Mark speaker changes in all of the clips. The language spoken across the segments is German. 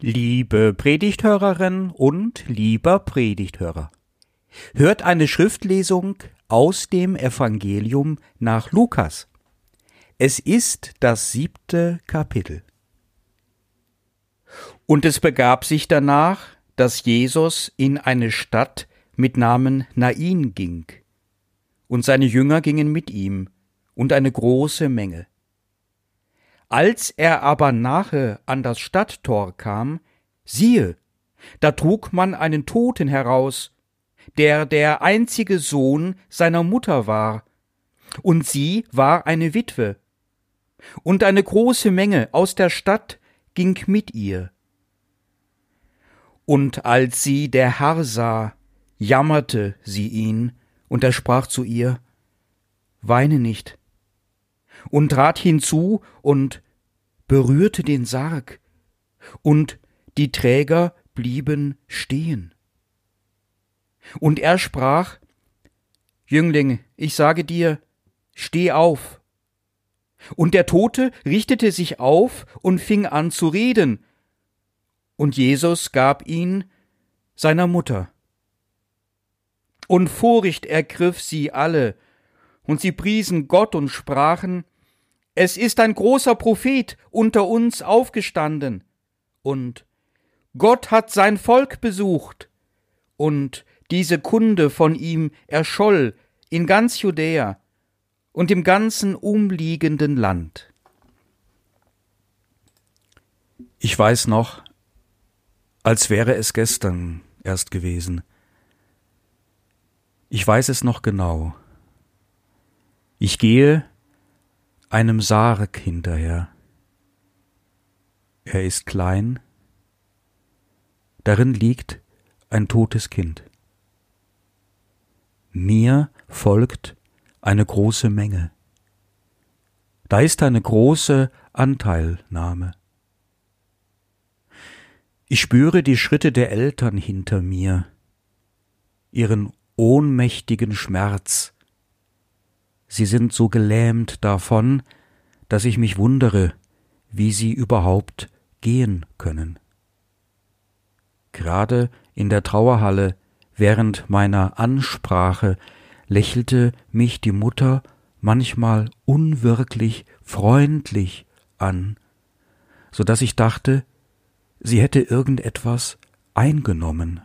Speaker 1: Liebe Predigthörerin und lieber Predigthörer, hört eine Schriftlesung aus dem Evangelium nach Lukas. Es ist das siebte Kapitel. Und es begab sich danach, dass Jesus in eine Stadt mit Namen Nain ging, und seine Jünger gingen mit ihm, und eine große Menge. Als er aber nahe an das Stadttor kam, siehe, da trug man einen Toten heraus, der der einzige Sohn seiner Mutter war, und sie war eine Witwe. Und eine große Menge aus der Stadt ging mit ihr. Und als sie der Herr sah, jammerte sie ihn, und er sprach zu ihr, Weine nicht, und trat hinzu und berührte den Sarg, und die Träger blieben stehen. Und er sprach, Jüngling, ich sage dir, steh auf. Und der Tote richtete sich auf und fing an zu reden, und Jesus gab ihn seiner Mutter. Und Furcht ergriff sie alle, und sie priesen Gott und sprachen, es ist ein großer Prophet unter uns aufgestanden, und Gott hat sein Volk besucht, und diese Kunde von ihm erscholl in ganz Judäa und im ganzen umliegenden Land. Ich weiß noch, als wäre es gestern erst gewesen. Ich weiß es noch genau. Ich gehe einem Sarg hinterher. Er ist klein, darin liegt ein totes Kind. Mir folgt eine große Menge. Da ist eine große Anteilnahme. Ich spüre die Schritte der Eltern hinter mir, ihren ohnmächtigen Schmerz, Sie sind so gelähmt davon, dass ich mich wundere, wie sie überhaupt gehen können. Gerade in der Trauerhalle während meiner Ansprache lächelte mich die Mutter manchmal unwirklich freundlich an, so dass ich dachte, sie hätte irgendetwas eingenommen.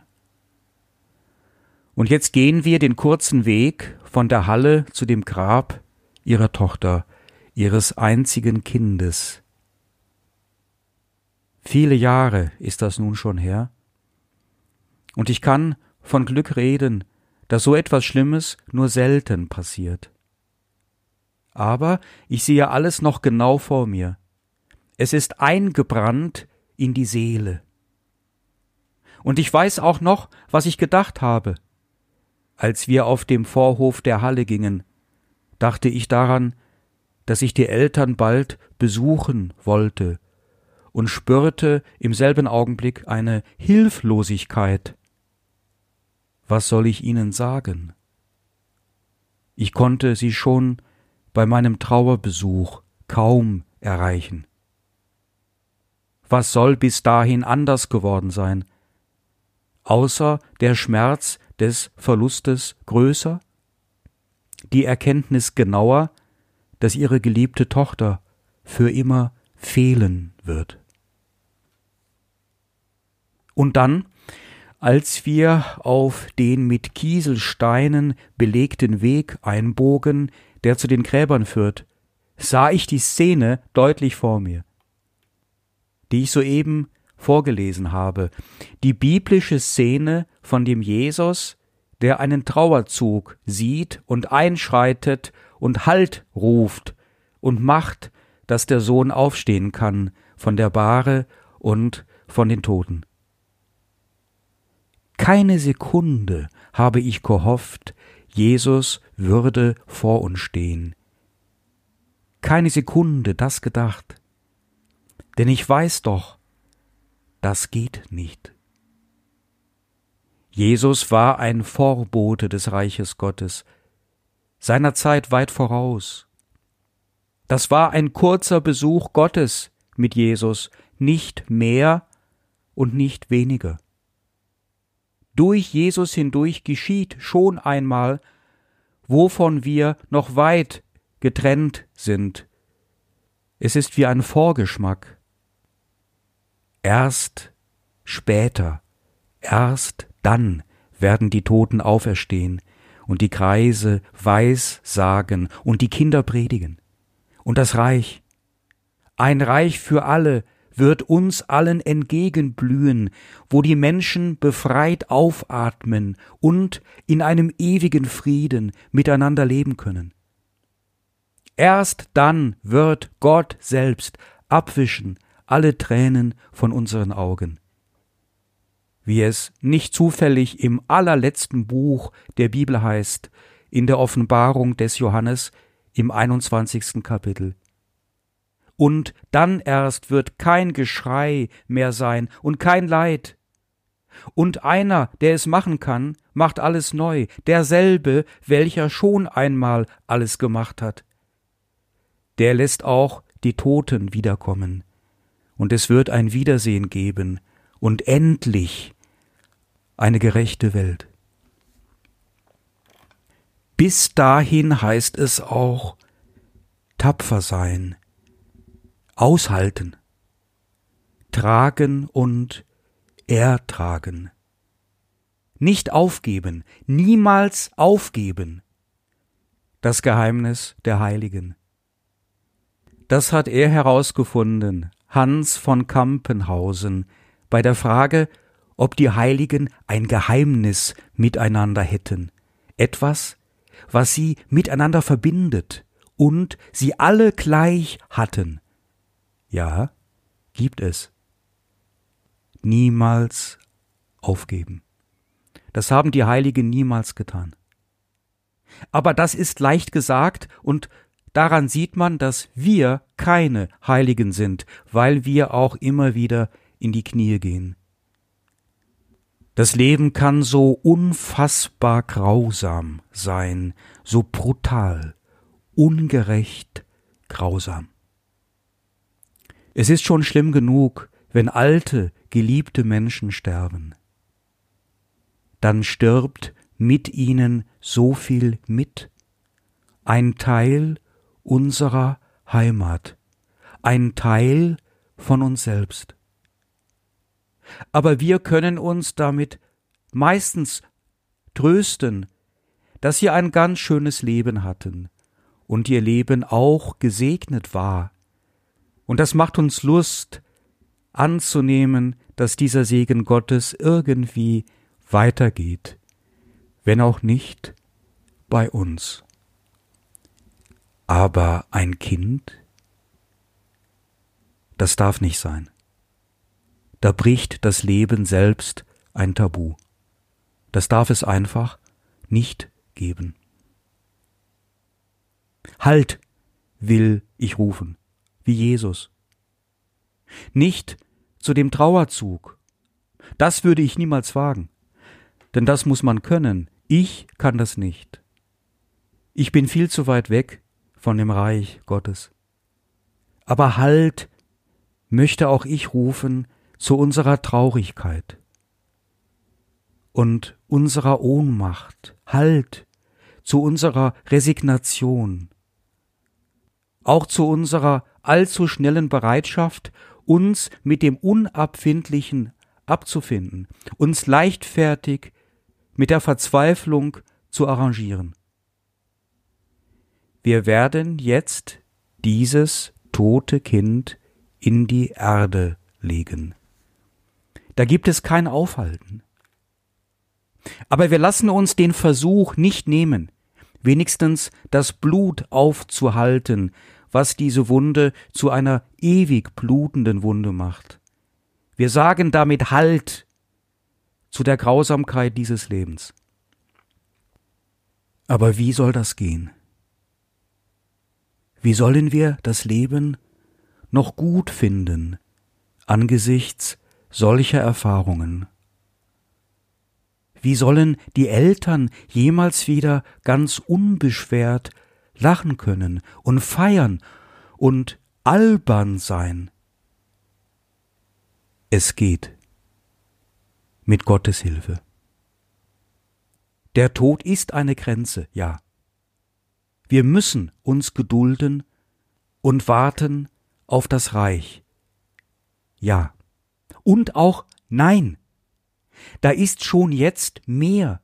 Speaker 1: Und jetzt gehen wir den kurzen Weg von der Halle zu dem Grab ihrer Tochter, ihres einzigen Kindes. Viele Jahre ist das nun schon her. Und ich kann von Glück reden, dass so etwas Schlimmes nur selten passiert. Aber ich sehe alles noch genau vor mir. Es ist eingebrannt in die Seele. Und ich weiß auch noch, was ich gedacht habe, als wir auf dem Vorhof der Halle gingen, dachte ich daran, dass ich die Eltern bald besuchen wollte und spürte im selben Augenblick eine Hilflosigkeit. Was soll ich ihnen sagen? Ich konnte sie schon bei meinem Trauerbesuch kaum erreichen. Was soll bis dahin anders geworden sein? Außer der Schmerz des Verlustes größer, die Erkenntnis genauer, dass ihre geliebte Tochter für immer fehlen wird. Und dann, als wir auf den mit Kieselsteinen belegten Weg einbogen, der zu den Gräbern führt, sah ich die Szene deutlich vor mir, die ich soeben vorgelesen habe, die biblische Szene von dem Jesus, der einen Trauerzug sieht und einschreitet und Halt ruft und macht, dass der Sohn aufstehen kann von der Bahre und von den Toten. Keine Sekunde habe ich gehofft, Jesus würde vor uns stehen. Keine Sekunde das gedacht. Denn ich weiß doch, das geht nicht. Jesus war ein Vorbote des Reiches Gottes, seiner Zeit weit voraus. Das war ein kurzer Besuch Gottes mit Jesus, nicht mehr und nicht weniger. Durch Jesus hindurch geschieht schon einmal, wovon wir noch weit getrennt sind. Es ist wie ein Vorgeschmack. Erst später, erst dann werden die Toten auferstehen und die Kreise weiß sagen und die Kinder predigen. Und das Reich, ein Reich für alle, wird uns allen entgegenblühen, wo die Menschen befreit aufatmen und in einem ewigen Frieden miteinander leben können. Erst dann wird Gott selbst abwischen alle Tränen von unseren Augen. Wie es nicht zufällig im allerletzten Buch der Bibel heißt, in der Offenbarung des Johannes im 21. Kapitel und dann erst wird kein Geschrei mehr sein und kein Leid. Und einer, der es machen kann, macht alles neu, derselbe, welcher schon einmal alles gemacht hat. Der lässt auch die Toten wiederkommen, und es wird ein Wiedersehen geben, und endlich eine gerechte Welt. Bis dahin heißt es auch tapfer sein, aushalten, tragen und ertragen. Nicht aufgeben, niemals aufgeben. Das Geheimnis der Heiligen. Das hat er herausgefunden, Hans von Kampenhausen, bei der Frage, ob die Heiligen ein Geheimnis miteinander hätten, etwas, was sie miteinander verbindet und sie alle gleich hatten. Ja, gibt es. Niemals aufgeben. Das haben die Heiligen niemals getan. Aber das ist leicht gesagt und daran sieht man, dass wir keine Heiligen sind, weil wir auch immer wieder in die Knie gehen. Das Leben kann so unfassbar grausam sein, so brutal, ungerecht, grausam. Es ist schon schlimm genug, wenn alte, geliebte Menschen sterben. Dann stirbt mit ihnen so viel mit, ein Teil unserer Heimat, ein Teil von uns selbst. Aber wir können uns damit meistens trösten, dass sie ein ganz schönes Leben hatten und ihr Leben auch gesegnet war und das macht uns Lust anzunehmen, dass dieser Segen Gottes irgendwie weitergeht, wenn auch nicht bei uns. Aber ein Kind, das darf nicht sein. Da bricht das Leben selbst ein Tabu. Das darf es einfach nicht geben. Halt, will ich rufen wie Jesus. Nicht zu dem Trauerzug. Das würde ich niemals wagen. Denn das muss man können. Ich kann das nicht. Ich bin viel zu weit weg von dem Reich Gottes. Aber halt möchte auch ich rufen zu unserer Traurigkeit und unserer Ohnmacht, halt zu unserer Resignation, auch zu unserer allzu schnellen Bereitschaft, uns mit dem Unabfindlichen abzufinden, uns leichtfertig mit der Verzweiflung zu arrangieren. Wir werden jetzt dieses tote Kind in die Erde legen. Da gibt es kein Aufhalten. Aber wir lassen uns den Versuch nicht nehmen, wenigstens das Blut aufzuhalten, was diese Wunde zu einer ewig blutenden Wunde macht. Wir sagen damit Halt zu der Grausamkeit dieses Lebens. Aber wie soll das gehen? Wie sollen wir das Leben noch gut finden angesichts solcher Erfahrungen? Wie sollen die Eltern jemals wieder ganz unbeschwert lachen können und feiern und albern sein. Es geht. mit Gottes Hilfe. Der Tod ist eine Grenze, ja. Wir müssen uns gedulden und warten auf das Reich. Ja. Und auch Nein. Da ist schon jetzt mehr.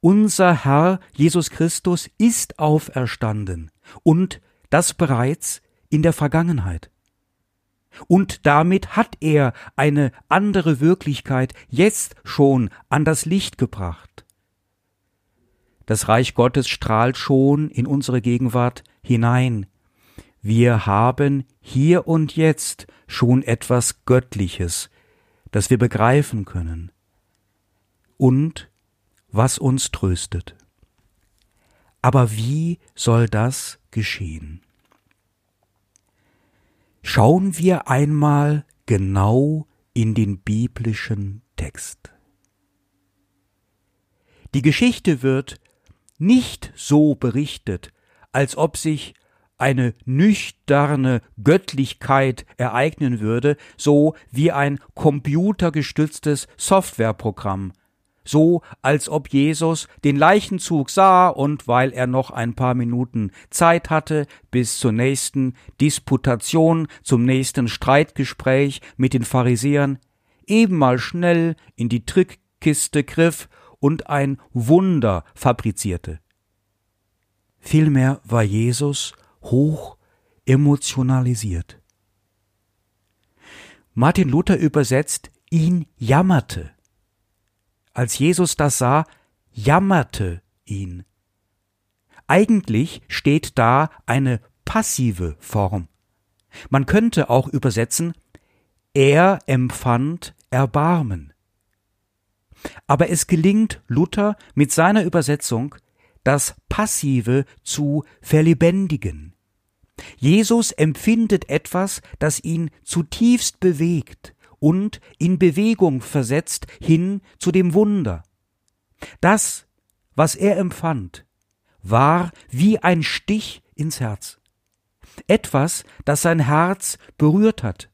Speaker 1: Unser Herr Jesus Christus ist auferstanden und das bereits in der Vergangenheit. Und damit hat er eine andere Wirklichkeit jetzt schon an das Licht gebracht. Das Reich Gottes strahlt schon in unsere Gegenwart hinein. Wir haben hier und jetzt schon etwas Göttliches, das wir begreifen können. Und was uns tröstet. Aber wie soll das geschehen? Schauen wir einmal genau in den biblischen Text. Die Geschichte wird nicht so berichtet, als ob sich eine nüchterne Göttlichkeit ereignen würde, so wie ein computergestütztes Softwareprogramm, so als ob Jesus den Leichenzug sah und weil er noch ein paar Minuten Zeit hatte bis zur nächsten Disputation, zum nächsten Streitgespräch mit den Pharisäern, eben mal schnell in die Trickkiste griff und ein Wunder fabrizierte. Vielmehr war Jesus hoch emotionalisiert. Martin Luther übersetzt, ihn jammerte. Als Jesus das sah, jammerte ihn. Eigentlich steht da eine passive Form. Man könnte auch übersetzen, er empfand Erbarmen. Aber es gelingt Luther mit seiner Übersetzung, das Passive zu verlebendigen. Jesus empfindet etwas, das ihn zutiefst bewegt und in Bewegung versetzt hin zu dem Wunder. Das, was er empfand, war wie ein Stich ins Herz. Etwas, das sein Herz berührt hat,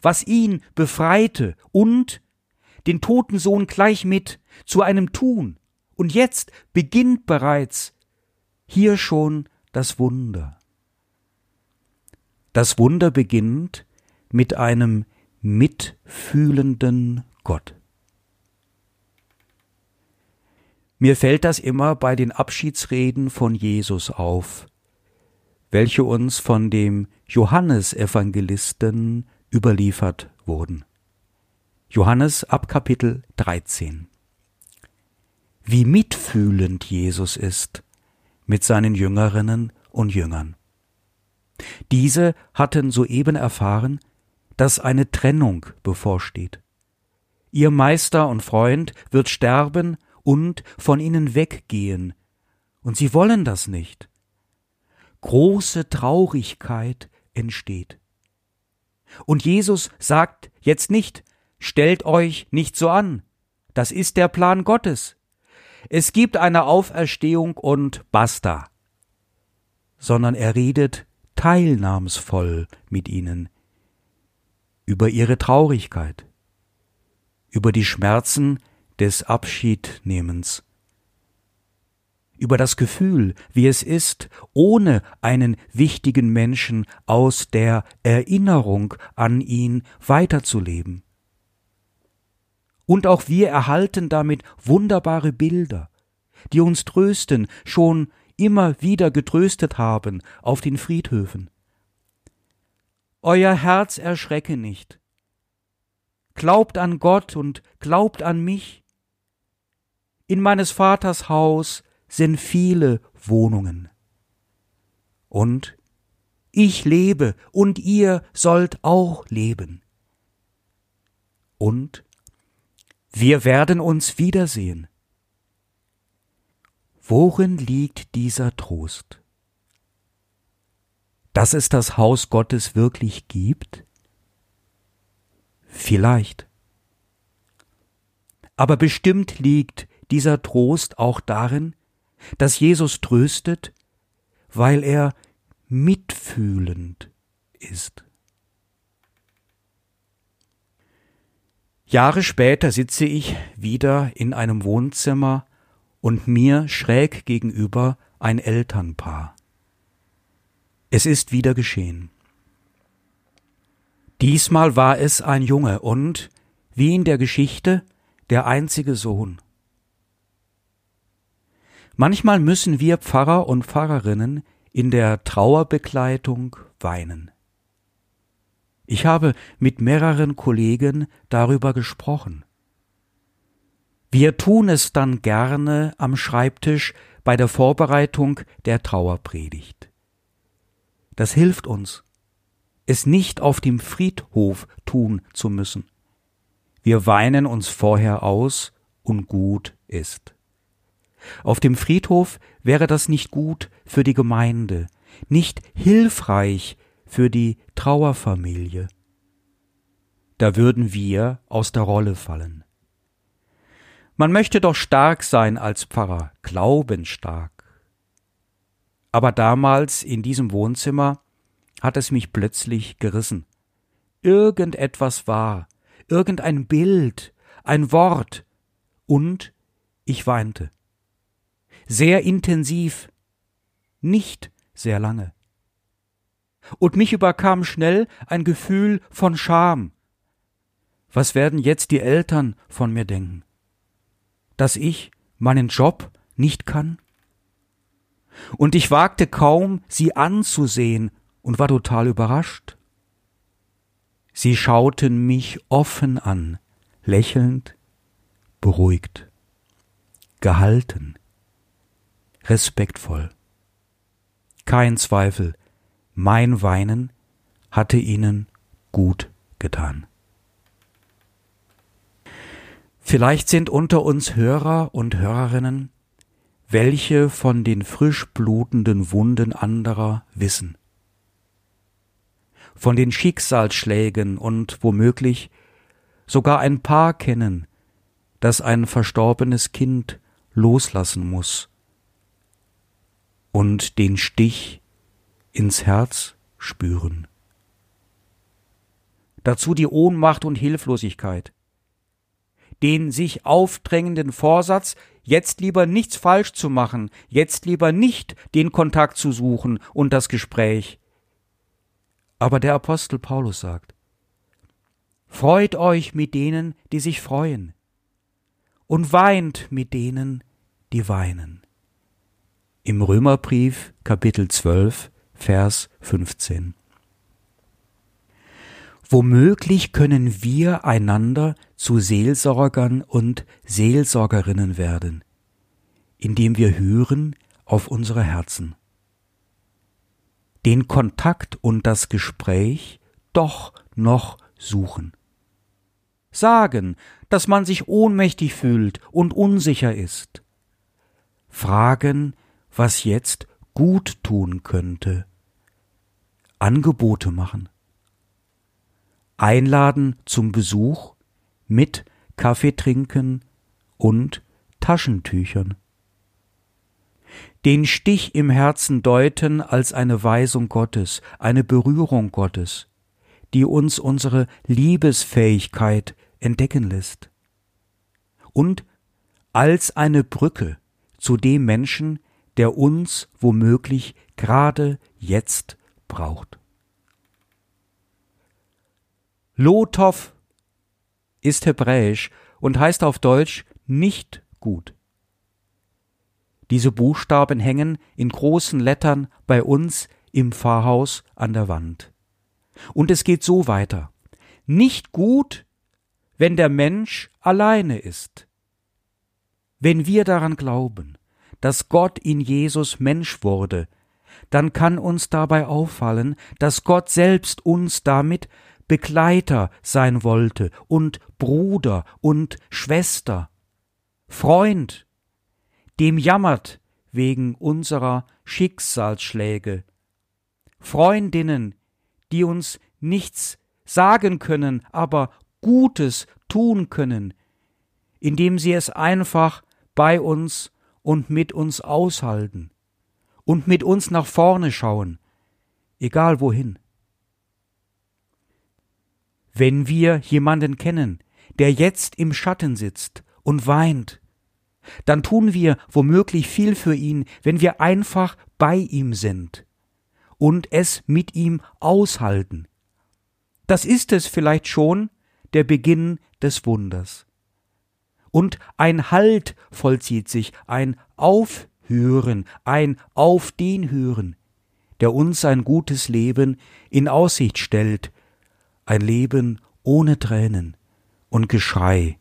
Speaker 1: was ihn befreite und den toten Sohn gleich mit zu einem Tun. Und jetzt beginnt bereits hier schon das Wunder. Das Wunder beginnt mit einem mitfühlenden Gott. Mir fällt das immer bei den Abschiedsreden von Jesus auf, welche uns von dem Johannesevangelisten überliefert wurden. Johannes ab Kapitel 13. Wie mitfühlend Jesus ist mit seinen Jüngerinnen und Jüngern. Diese hatten soeben erfahren, dass eine Trennung bevorsteht. Ihr Meister und Freund wird sterben und von ihnen weggehen, und sie wollen das nicht. Große Traurigkeit entsteht. Und Jesus sagt jetzt nicht, stellt euch nicht so an, das ist der Plan Gottes. Es gibt eine Auferstehung und basta. Sondern er redet teilnahmsvoll mit ihnen über ihre Traurigkeit, über die Schmerzen des Abschiednehmens, über das Gefühl, wie es ist, ohne einen wichtigen Menschen aus der Erinnerung an ihn weiterzuleben. Und auch wir erhalten damit wunderbare Bilder, die uns trösten, schon immer wieder getröstet haben auf den Friedhöfen. Euer Herz erschrecke nicht. Glaubt an Gott und glaubt an mich. In meines Vaters Haus sind viele Wohnungen. Und ich lebe und ihr sollt auch leben. Und wir werden uns wiedersehen. Worin liegt dieser Trost? dass es das Haus Gottes wirklich gibt? Vielleicht. Aber bestimmt liegt dieser Trost auch darin, dass Jesus tröstet, weil er mitfühlend ist. Jahre später sitze ich wieder in einem Wohnzimmer und mir schräg gegenüber ein Elternpaar. Es ist wieder geschehen. Diesmal war es ein Junge und, wie in der Geschichte, der einzige Sohn. Manchmal müssen wir Pfarrer und Pfarrerinnen in der Trauerbegleitung weinen. Ich habe mit mehreren Kollegen darüber gesprochen. Wir tun es dann gerne am Schreibtisch bei der Vorbereitung der Trauerpredigt. Das hilft uns, es nicht auf dem Friedhof tun zu müssen. Wir weinen uns vorher aus und gut ist. Auf dem Friedhof wäre das nicht gut für die Gemeinde, nicht hilfreich für die Trauerfamilie. Da würden wir aus der Rolle fallen. Man möchte doch stark sein als Pfarrer, glaubensstark. Aber damals in diesem Wohnzimmer hat es mich plötzlich gerissen. Irgendetwas war, irgendein Bild, ein Wort, und ich weinte. Sehr intensiv, nicht sehr lange und mich überkam schnell ein Gefühl von Scham. Was werden jetzt die Eltern von mir denken? Dass ich meinen Job nicht kann? Und ich wagte kaum, sie anzusehen und war total überrascht. Sie schauten mich offen an, lächelnd, beruhigt, gehalten, respektvoll. Kein Zweifel, mein Weinen hatte ihnen gut getan. Vielleicht sind unter uns Hörer und Hörerinnen, welche von den frisch blutenden Wunden anderer wissen, von den Schicksalsschlägen und womöglich sogar ein Paar kennen, das ein verstorbenes Kind loslassen muss und den Stich ins Herz spüren. Dazu die Ohnmacht und Hilflosigkeit. Den sich aufdrängenden Vorsatz, jetzt lieber nichts falsch zu machen, jetzt lieber nicht den Kontakt zu suchen und das Gespräch. Aber der Apostel Paulus sagt, Freut euch mit denen, die sich freuen, und weint mit denen, die weinen. Im Römerbrief Kapitel 12 Vers 15. Womöglich können wir einander zu Seelsorgern und Seelsorgerinnen werden, indem wir hören auf unsere Herzen. Den Kontakt und das Gespräch doch noch suchen. Sagen, dass man sich ohnmächtig fühlt und unsicher ist. Fragen, was jetzt gut tun könnte. Angebote machen. Einladen zum Besuch mit Kaffee trinken und Taschentüchern. Den Stich im Herzen deuten als eine Weisung Gottes, eine Berührung Gottes, die uns unsere Liebesfähigkeit entdecken lässt. Und als eine Brücke zu dem Menschen, der uns womöglich gerade jetzt braucht. Lotov ist hebräisch und heißt auf Deutsch nicht gut. Diese Buchstaben hängen in großen Lettern bei uns im Pfarrhaus an der Wand. Und es geht so weiter. Nicht gut, wenn der Mensch alleine ist. Wenn wir daran glauben, dass Gott in Jesus Mensch wurde, dann kann uns dabei auffallen, dass Gott selbst uns damit Begleiter sein wollte und Bruder und Schwester, Freund, dem jammert wegen unserer Schicksalsschläge, Freundinnen, die uns nichts sagen können, aber Gutes tun können, indem sie es einfach bei uns und mit uns aushalten und mit uns nach vorne schauen, egal wohin. Wenn wir jemanden kennen, der jetzt im Schatten sitzt und weint, dann tun wir womöglich viel für ihn, wenn wir einfach bei ihm sind und es mit ihm aushalten. Das ist es vielleicht schon der Beginn des Wunders. Und ein Halt vollzieht sich, ein Aufhören, ein Auf den Hören, der uns ein gutes Leben in Aussicht stellt, ein Leben ohne Tränen und Geschrei,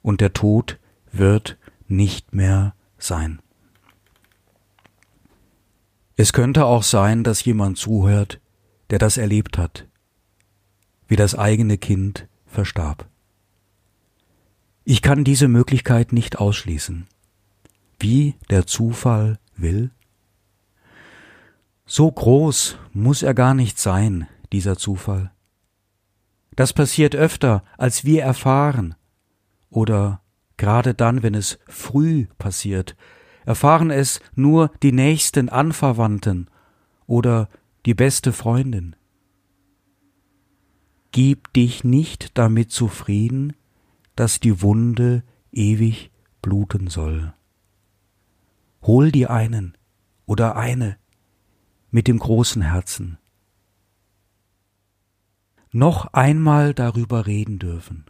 Speaker 1: und der Tod wird nicht mehr sein. Es könnte auch sein, dass jemand zuhört, der das erlebt hat, wie das eigene Kind verstarb. Ich kann diese Möglichkeit nicht ausschließen. Wie der Zufall will? So groß muss er gar nicht sein, dieser Zufall. Das passiert öfter, als wir erfahren, oder gerade dann, wenn es früh passiert, erfahren es nur die nächsten Anverwandten oder die beste Freundin. Gib dich nicht damit zufrieden, dass die Wunde ewig bluten soll. Hol dir einen oder eine mit dem großen Herzen. Noch einmal darüber reden dürfen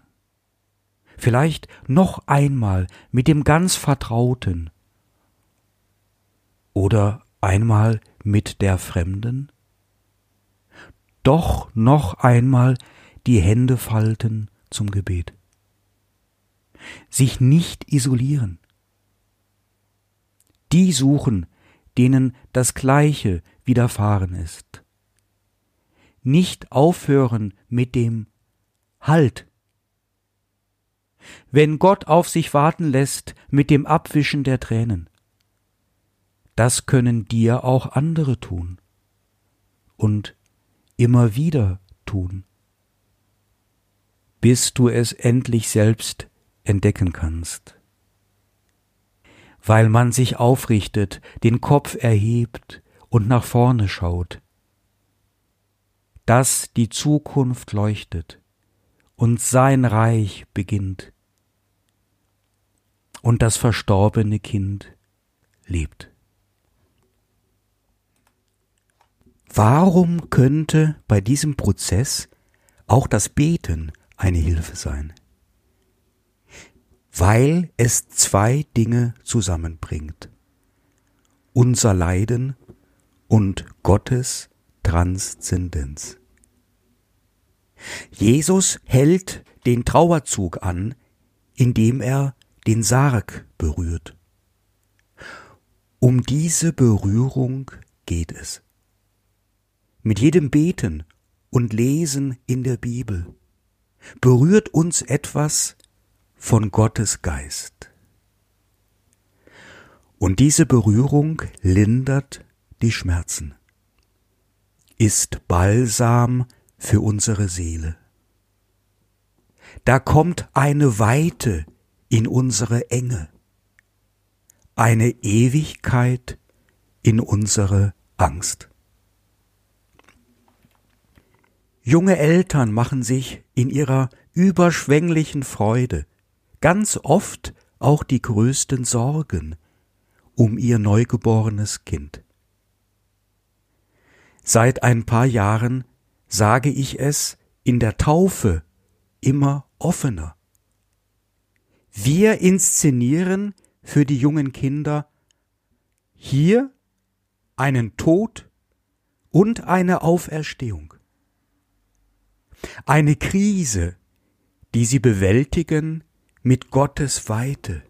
Speaker 1: vielleicht noch einmal mit dem ganz Vertrauten oder einmal mit der Fremden? Doch noch einmal die Hände falten zum Gebet. Sich nicht isolieren. Die suchen, denen das Gleiche widerfahren ist. Nicht aufhören mit dem Halt wenn Gott auf sich warten lässt mit dem Abwischen der Tränen. Das können dir auch andere tun und immer wieder tun, bis du es endlich selbst entdecken kannst. Weil man sich aufrichtet, den Kopf erhebt und nach vorne schaut, dass die Zukunft leuchtet und sein Reich beginnt und das verstorbene Kind lebt. Warum könnte bei diesem Prozess auch das Beten eine Hilfe sein? Weil es zwei Dinge zusammenbringt. Unser Leiden und Gottes Transzendenz. Jesus hält den Trauerzug an, indem er den Sarg berührt. Um diese Berührung geht es. Mit jedem Beten und Lesen in der Bibel berührt uns etwas von Gottes Geist. Und diese Berührung lindert die Schmerzen, ist Balsam für unsere Seele. Da kommt eine Weite in unsere Enge, eine Ewigkeit in unsere Angst. Junge Eltern machen sich in ihrer überschwänglichen Freude ganz oft auch die größten Sorgen um ihr neugeborenes Kind. Seit ein paar Jahren sage ich es in der Taufe immer offener. Wir inszenieren für die jungen Kinder hier einen Tod und eine Auferstehung. Eine Krise, die sie bewältigen mit Gottes Weite,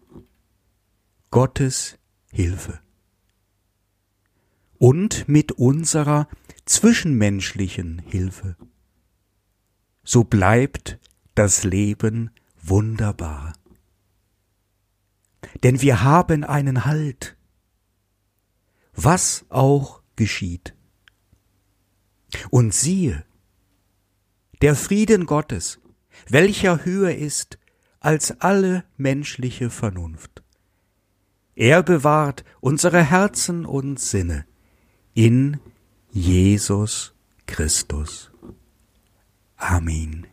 Speaker 1: Gottes Hilfe und mit unserer zwischenmenschlichen Hilfe. So bleibt das Leben wunderbar denn wir haben einen Halt, was auch geschieht. Und siehe, der Frieden Gottes, welcher höher ist als alle menschliche Vernunft. Er bewahrt unsere Herzen und Sinne in Jesus Christus. Amen.